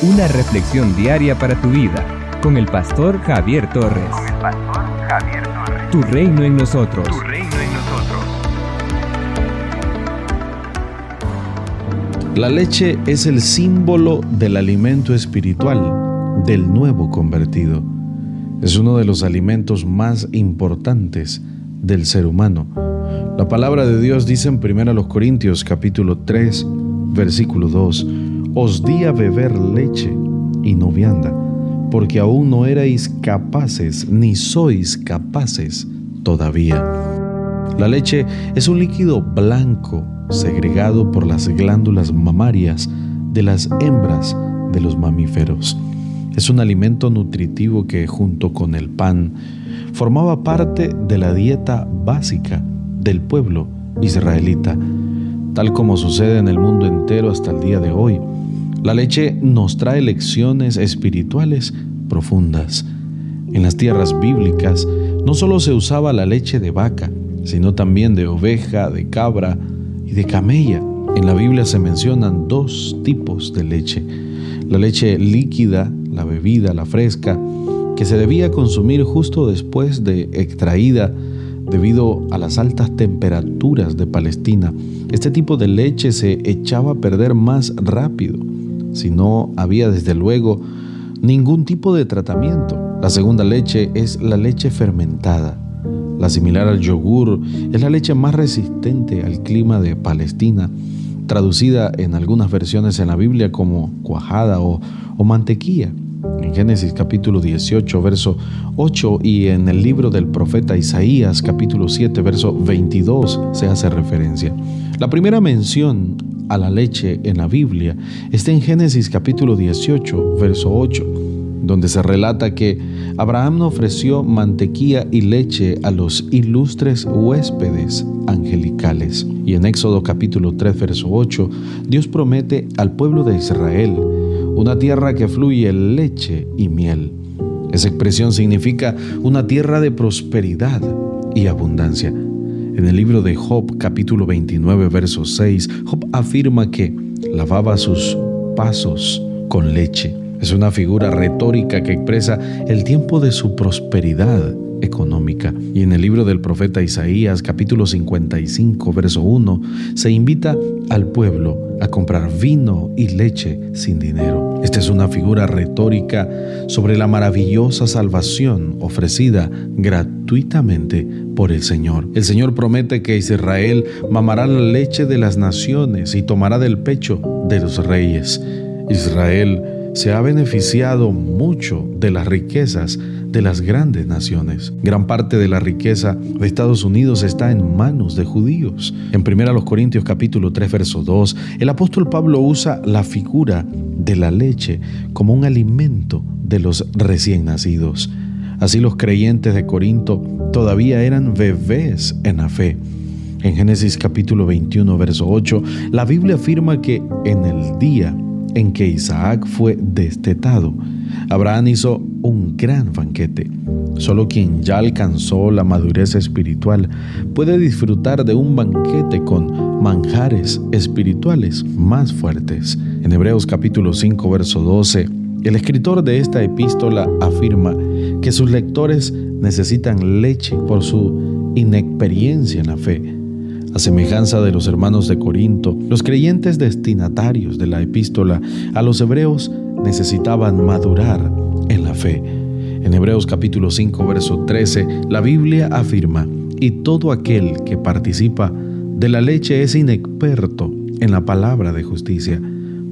Una reflexión diaria para tu vida con el pastor Javier Torres. Con el pastor Javier Torres. Tu reino en nosotros. Tu reino en nosotros. La leche es el símbolo del alimento espiritual del nuevo convertido. Es uno de los alimentos más importantes del ser humano. La palabra de Dios dice en 1 Corintios capítulo 3, versículo 2, os di a beber leche y no vianda, porque aún no erais capaces, ni sois capaces todavía. La leche es un líquido blanco segregado por las glándulas mamarias de las hembras de los mamíferos. Es un alimento nutritivo que junto con el pan formaba parte de la dieta básica del pueblo israelita, tal como sucede en el mundo entero hasta el día de hoy. La leche nos trae lecciones espirituales profundas. En las tierras bíblicas no solo se usaba la leche de vaca, sino también de oveja, de cabra y de camella. En la Biblia se mencionan dos tipos de leche. La leche líquida, la bebida, la fresca, que se debía consumir justo después de extraída debido a las altas temperaturas de Palestina. Este tipo de leche se echaba a perder más rápido si no había desde luego ningún tipo de tratamiento. La segunda leche es la leche fermentada. La similar al yogur es la leche más resistente al clima de Palestina, traducida en algunas versiones en la Biblia como cuajada o, mantequilla. En Génesis capítulo 18, verso 8 y en el libro del profeta Isaías capítulo 7, verso 22 se hace referencia. La primera mención a la leche en la Biblia está en Génesis capítulo 18, verso 8, donde se relata que Abraham ofreció mantequilla y leche a los ilustres huéspedes angelicales. Y en Éxodo capítulo 3, verso 8, Dios promete al pueblo de Israel una tierra que fluye leche y miel. Esa expresión significa una tierra de prosperidad y abundancia. En el libro de Job capítulo 29 verso 6, Job afirma que lavaba sus pasos con leche. Es una figura retórica que expresa el tiempo de su prosperidad económica. Y en el libro del profeta Isaías capítulo 55 verso 1 se invita al pueblo a comprar vino y leche sin dinero. Esta es una figura retórica sobre la maravillosa salvación ofrecida gratuitamente por el Señor. El Señor promete que Israel mamará la leche de las naciones y tomará del pecho de los reyes. Israel se ha beneficiado mucho de las riquezas de las grandes naciones. Gran parte de la riqueza de Estados Unidos está en manos de judíos. En 1 Corintios capítulo 3 verso 2, el apóstol Pablo usa la figura de la leche como un alimento de los recién nacidos. Así los creyentes de Corinto todavía eran bebés en la fe. En Génesis capítulo 21 verso 8, la Biblia afirma que en el día en que Isaac fue destetado, Abraham hizo un gran banquete. Solo quien ya alcanzó la madurez espiritual puede disfrutar de un banquete con manjares espirituales más fuertes. En Hebreos capítulo 5 verso 12, el escritor de esta epístola afirma que sus lectores necesitan leche por su inexperiencia en la fe a semejanza de los hermanos de Corinto, los creyentes destinatarios de la epístola a los hebreos necesitaban madurar en la fe. En Hebreos capítulo 5, verso 13, la Biblia afirma, y todo aquel que participa de la leche es inexperto en la palabra de justicia,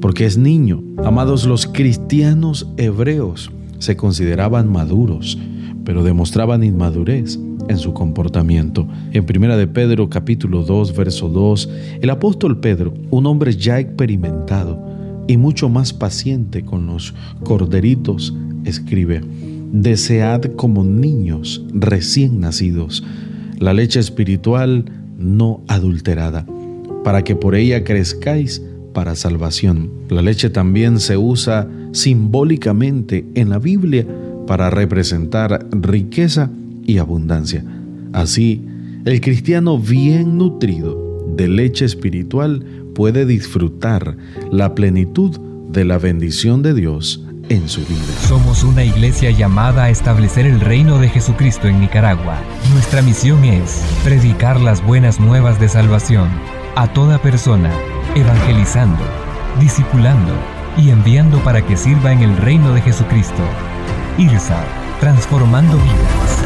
porque es niño. Amados, los cristianos hebreos se consideraban maduros, pero demostraban inmadurez en su comportamiento. En Primera de Pedro capítulo 2 verso 2, el apóstol Pedro, un hombre ya experimentado y mucho más paciente con los corderitos, escribe, Desead como niños recién nacidos la leche espiritual no adulterada, para que por ella crezcáis para salvación. La leche también se usa simbólicamente en la Biblia para representar riqueza y abundancia. Así, el cristiano bien nutrido de leche espiritual puede disfrutar la plenitud de la bendición de Dios en su vida. Somos una iglesia llamada a establecer el reino de Jesucristo en Nicaragua. Nuestra misión es predicar las buenas nuevas de salvación a toda persona, evangelizando, discipulando y enviando para que sirva en el reino de Jesucristo. IRSA, transformando vidas.